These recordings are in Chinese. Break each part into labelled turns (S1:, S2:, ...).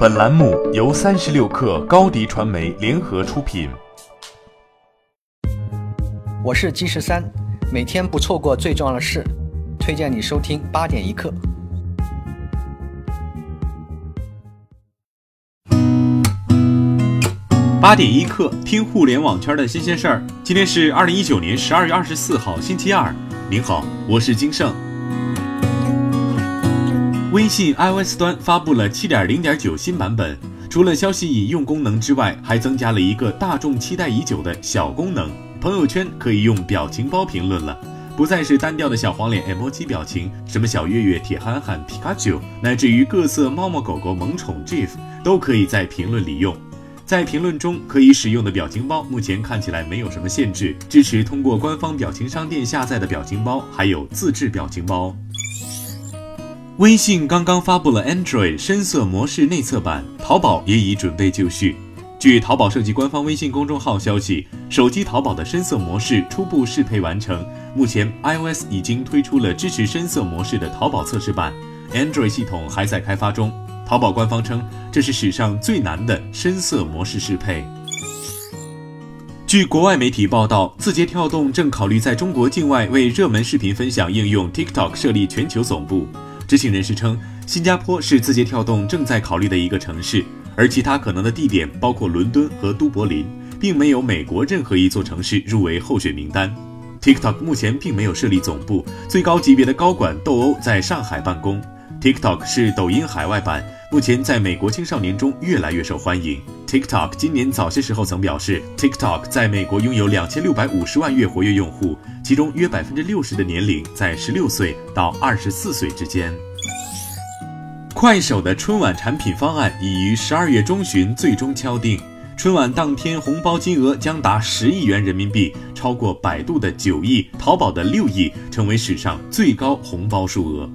S1: 本栏目由三十六氪高低传媒联合出品。
S2: 我是金十三，每天不错过最重要的事，推荐你收听八点一刻。
S3: 八点一刻，听互联网圈的新鲜事儿。今天是二零一九年十二月二十四号，星期二。您好，我是金盛。微信 iOS 端发布了7.0.9新版本，除了消息引用功能之外，还增加了一个大众期待已久的小功能：朋友圈可以用表情包评论了，不再是单调的小黄脸 emoji 表情，什么小月月、铁憨憨、皮卡丘，乃至于各色猫猫狗狗萌宠 GIF 都可以在评论里用。在评论中可以使用的表情包，目前看起来没有什么限制，支持通过官方表情商店下载的表情包，还有自制表情包。微信刚刚发布了 Android 深色模式内测版，淘宝也已准备就绪。据淘宝设计官方微信公众号消息，手机淘宝的深色模式初步适配完成，目前 iOS 已经推出了支持深色模式的淘宝测试版，Android 系统还在开发中。淘宝官方称，这是史上最难的深色模式适配。据国外媒体报道，字节跳动正考虑在中国境外为热门视频分享应用 TikTok 设立全球总部。知情人士称，新加坡是字节跳动正在考虑的一个城市，而其他可能的地点包括伦敦和都柏林，并没有美国任何一座城市入围候选名单。TikTok 目前并没有设立总部，最高级别的高管斗殴在上海办公。TikTok 是抖音海外版，目前在美国青少年中越来越受欢迎。TikTok 今年早些时候曾表示，TikTok 在美国拥有两千六百五十万月活跃用户，其中约百分之六十的年龄在十六岁到二十四岁之间。快手的春晚产品方案已于十二月中旬最终敲定，春晚当天红包金额将达十亿元人民币，超过百度的九亿、淘宝的六亿，成为史上最高红包数额。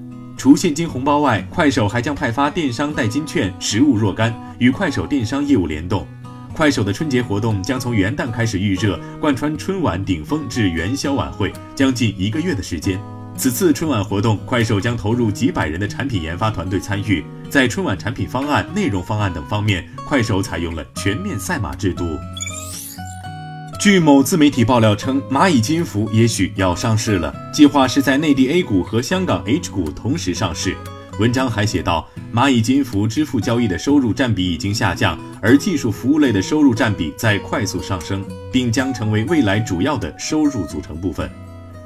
S3: 除现金红包外，快手还将派发电商代金券、实物若干，与快手电商业务联动。快手的春节活动将从元旦开始预热，贯穿春晚顶峰至元宵晚会，将近一个月的时间。此次春晚活动，快手将投入几百人的产品研发团队参与。在春晚产品方案、内容方案等方面，快手采用了全面赛马制度。据某自媒体爆料称，蚂蚁金服也许要上市了，计划是在内地 A 股和香港 H 股同时上市。文章还写道，蚂蚁金服支付交易的收入占比已经下降，而技术服务类的收入占比在快速上升，并将成为未来主要的收入组成部分。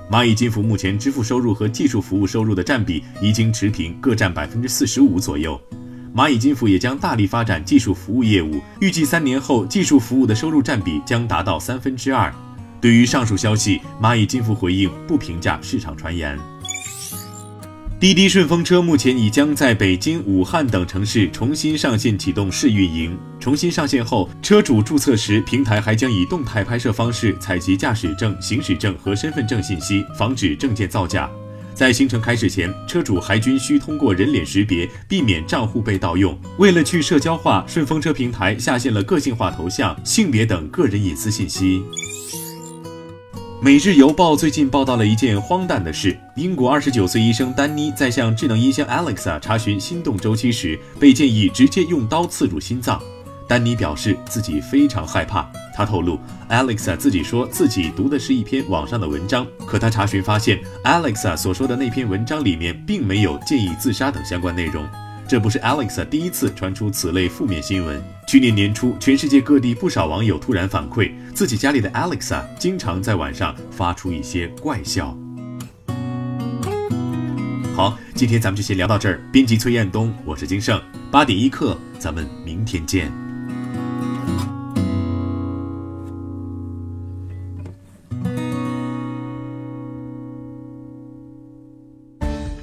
S3: 蚂蚁金服目前支付收入和技术服务收入的占比已经持平，各占百分之四十五左右。蚂蚁金服也将大力发展技术服务业务，预计三年后技术服务的收入占比将达到三分之二。对于上述消息，蚂蚁金服回应不评价市场传言。滴滴顺风车目前已将在北京、武汉等城市重新上线启动试运营。重新上线后，车主注册时，平台还将以动态拍摄方式采集驾驶证、行驶证和身份证信息，防止证件造假。在行程开始前，车主还均需通过人脸识别，避免账户被盗用。为了去社交化，顺风车平台下线了个性化头像、性别等个人隐私信息。每日邮报最近报道了一件荒诞的事：英国二十九岁医生丹妮在向智能音箱 Alexa 查询心动周期时，被建议直接用刀刺入心脏。丹尼表示自己非常害怕。他透露，Alexa 自己说自己读的是一篇网上的文章，可他查询发现，Alexa 所说的那篇文章里面并没有建议自杀等相关内容。这不是 Alexa 第一次传出此类负面新闻。去年年初，全世界各地不少网友突然反馈，自己家里的 Alexa 经常在晚上发出一些怪笑。好，今天咱们就先聊到这儿。编辑崔彦东，我是金盛，八点一刻，咱们明天见。